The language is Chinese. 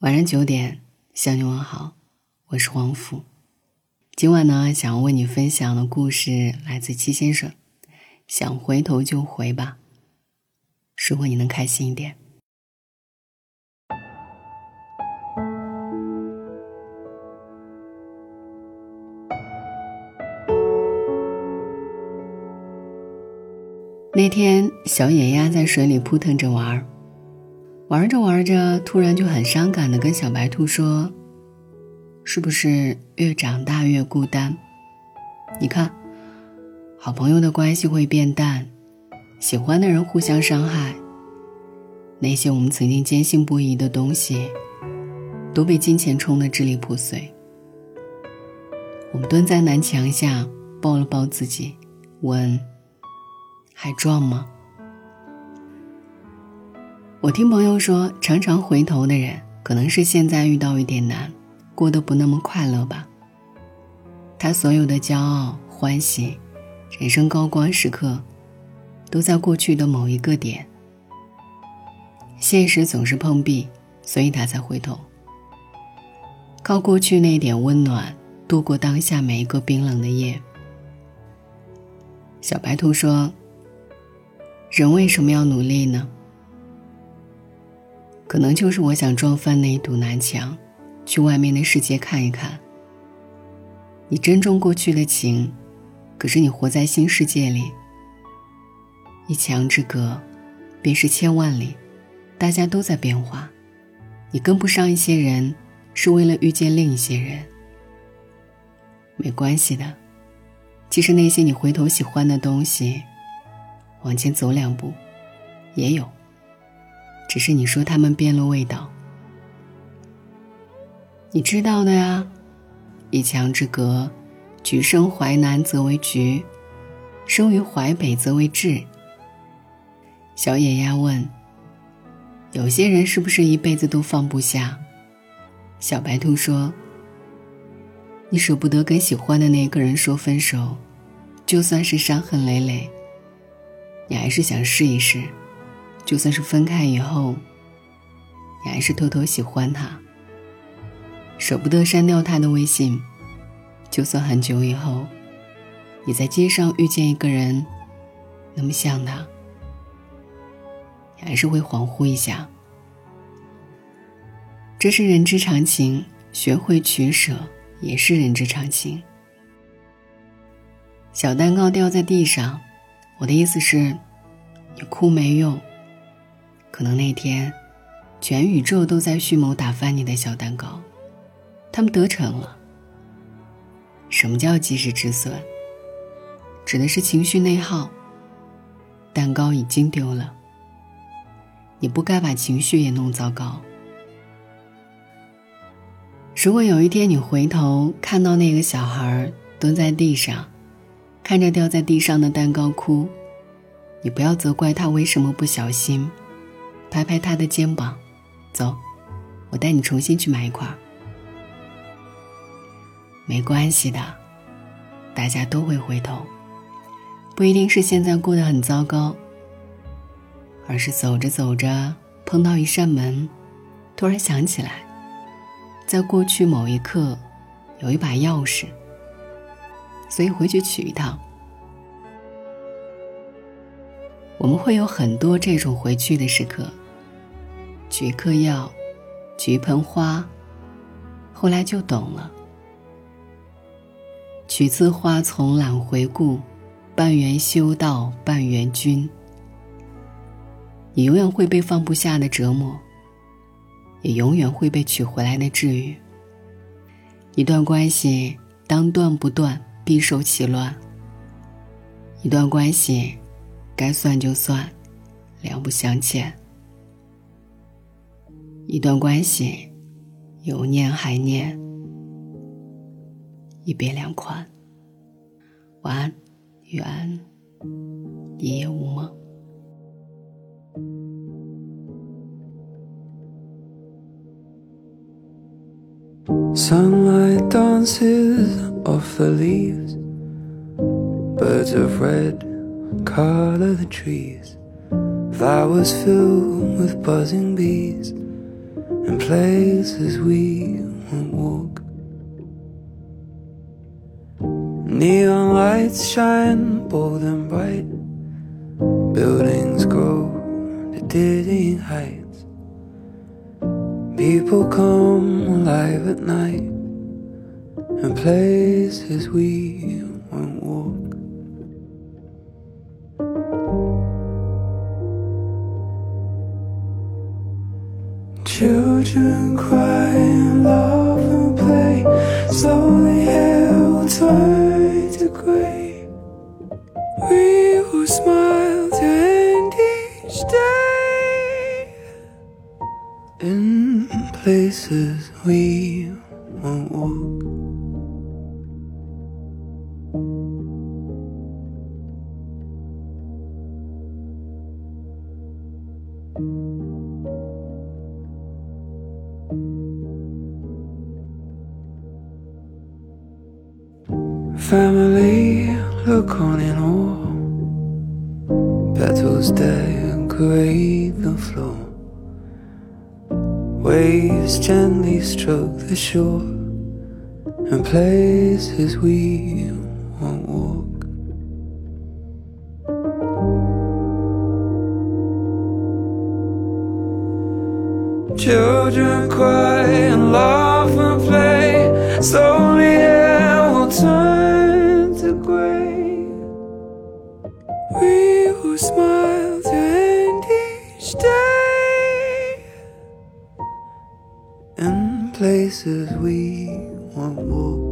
晚上九点向你问好，我是黄甫。今晚呢，想要为你分享的故事来自七先生。想回头就回吧，如果你能开心一点。那天，小野鸭在水里扑腾着玩儿。玩着玩着，突然就很伤感的跟小白兔说：“是不是越长大越孤单？你看，好朋友的关系会变淡，喜欢的人互相伤害，那些我们曾经坚信不疑的东西，都被金钱冲得支离破碎。”我们蹲在南墙下，抱了抱自己，问：“还壮吗？”我听朋友说，常常回头的人，可能是现在遇到一点难，过得不那么快乐吧。他所有的骄傲、欢喜、人生高光时刻，都在过去的某一个点。现实总是碰壁，所以他才回头，靠过去那点温暖，度过当下每一个冰冷的夜。小白兔说：“人为什么要努力呢？”可能就是我想撞翻那一堵南墙，去外面的世界看一看。你珍重过去的情，可是你活在新世界里。一墙之隔，便是千万里，大家都在变化。你跟不上一些人，是为了遇见另一些人。没关系的，其实那些你回头喜欢的东西，往前走两步，也有。只是你说他们变了味道，你知道的呀。一墙之隔，橘生淮南则为橘，生于淮北则为枳。小野鸭问：“有些人是不是一辈子都放不下？”小白兔说：“你舍不得跟喜欢的那个人说分手，就算是伤痕累累，你还是想试一试。”就算是分开以后，你还是偷偷喜欢他，舍不得删掉他的微信。就算很久以后，你在街上遇见一个人，那么像他，你还是会恍惚一下。这是人之常情，学会取舍也是人之常情。小蛋糕掉在地上，我的意思是，你哭没用。可能那天，全宇宙都在蓄谋打翻你的小蛋糕，他们得逞了。什么叫及时止损？指的是情绪内耗。蛋糕已经丢了，你不该把情绪也弄糟糕。如果有一天你回头看到那个小孩蹲在地上，看着掉在地上的蛋糕哭，你不要责怪他为什么不小心。拍拍他的肩膀，走，我带你重新去买一块。没关系的，大家都会回头，不一定是现在过得很糟糕，而是走着走着碰到一扇门，突然想起来，在过去某一刻有一把钥匙，所以回去取一趟。我们会有很多这种回去的时刻。取颗药，取一盆花，后来就懂了。取次花丛懒回顾，半缘修道半缘君。你永远会被放不下的折磨，也永远会被取回来的治愈。一段关系，当断不断，必受其乱。一段关系，该算就算，两不相欠。一段关系，有念还念，一别两宽。晚安，愿一夜无梦。Sunlight dances off the leaves, birds of red color the trees, flowers fill with buzzing bees. In places we won't walk. Neon lights shine bold and bright. Buildings grow to dizzying heights. People come alive at night in places we won't walk. Children cry and laugh and play. Slowly hair will turn to grey. We will smile to end each day. In places we won't walk. Family look on in awe. Petals decorate the floor. Waves gently stroke the shore. And places we won't walk. Children cry and laugh and play. Slowly air will turn smile to end each day. In places we won't walk.